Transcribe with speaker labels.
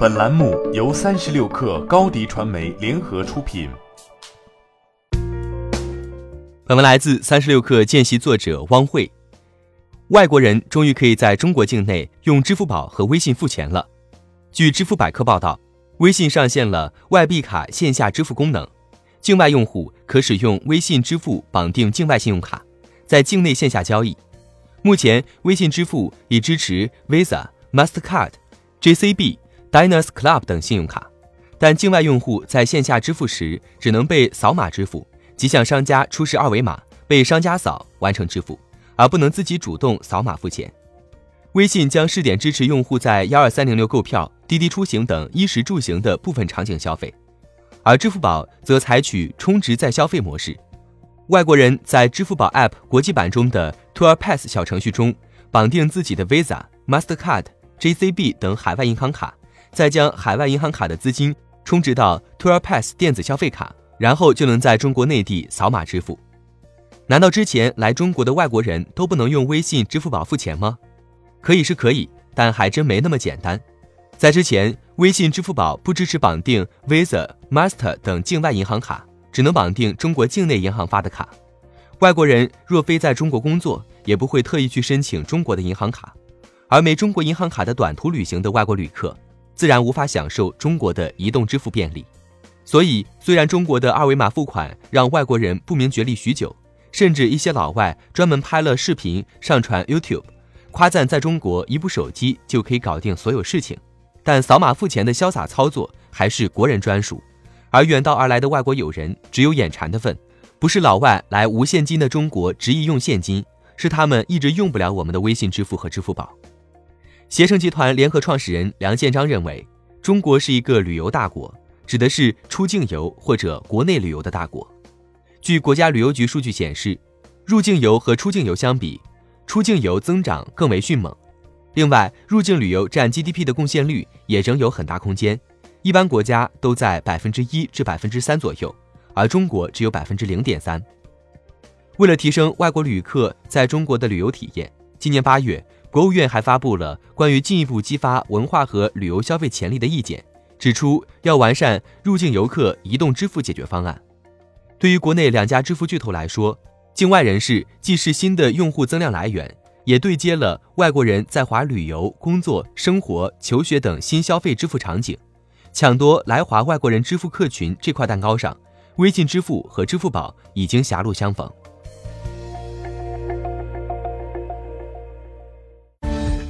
Speaker 1: 本栏目由三十六氪高低传媒联合出品。
Speaker 2: 本文来自三十六氪见习作者汪慧。外国人终于可以在中国境内用支付宝和微信付钱了。据支付百科报道，微信上线了外币卡线下支付功能，境外用户可使用微信支付绑定境外信用卡，在境内线下交易。目前，微信支付已支持 Visa、Mastercard、JCB。Diners Club 等信用卡，但境外用户在线下支付时只能被扫码支付，即向商家出示二维码，被商家扫完成支付，而不能自己主动扫码付钱。微信将试点支持用户在幺二三零六购票、滴滴出行等衣食住行的部分场景消费，而支付宝则采取充值再消费模式。外国人在支付宝 App 国际版中的 Tour Pass 小程序中绑定自己的 Visa、Mastercard、JCB 等海外银行卡。再将海外银行卡的资金充值到 Tour Pass 电子消费卡，然后就能在中国内地扫码支付。难道之前来中国的外国人都不能用微信、支付宝付钱吗？可以是可以，但还真没那么简单。在之前，微信、支付宝不支持绑定 Visa、Master 等境外银行卡，只能绑定中国境内银行发的卡。外国人若非在中国工作，也不会特意去申请中国的银行卡。而没中国银行卡的短途旅行的外国旅客。自然无法享受中国的移动支付便利，所以虽然中国的二维码付款让外国人不明觉厉许久，甚至一些老外专门拍了视频上传 YouTube，夸赞在中国一部手机就可以搞定所有事情，但扫码付钱的潇洒操作还是国人专属，而远道而来的外国友人只有眼馋的份，不是老外来无现金的中国执意用现金，是他们一直用不了我们的微信支付和支付宝。携程集团联合创始人梁建章认为，中国是一个旅游大国，指的是出境游或者国内旅游的大国。据国家旅游局数据显示，入境游和出境游相比，出境游增长更为迅猛。另外，入境旅游占 GDP 的贡献率也仍有很大空间，一般国家都在百分之一至百分之三左右，而中国只有百分之零点三。为了提升外国旅客在中国的旅游体验，今年八月。国务院还发布了关于进一步激发文化和旅游消费潜力的意见，指出要完善入境游客移动支付解决方案。对于国内两家支付巨头来说，境外人士既是新的用户增量来源，也对接了外国人在华旅游、工作、生活、求学等新消费支付场景。抢夺来华外国人支付客群这块蛋糕上，微信支付和支付宝已经狭路相逢。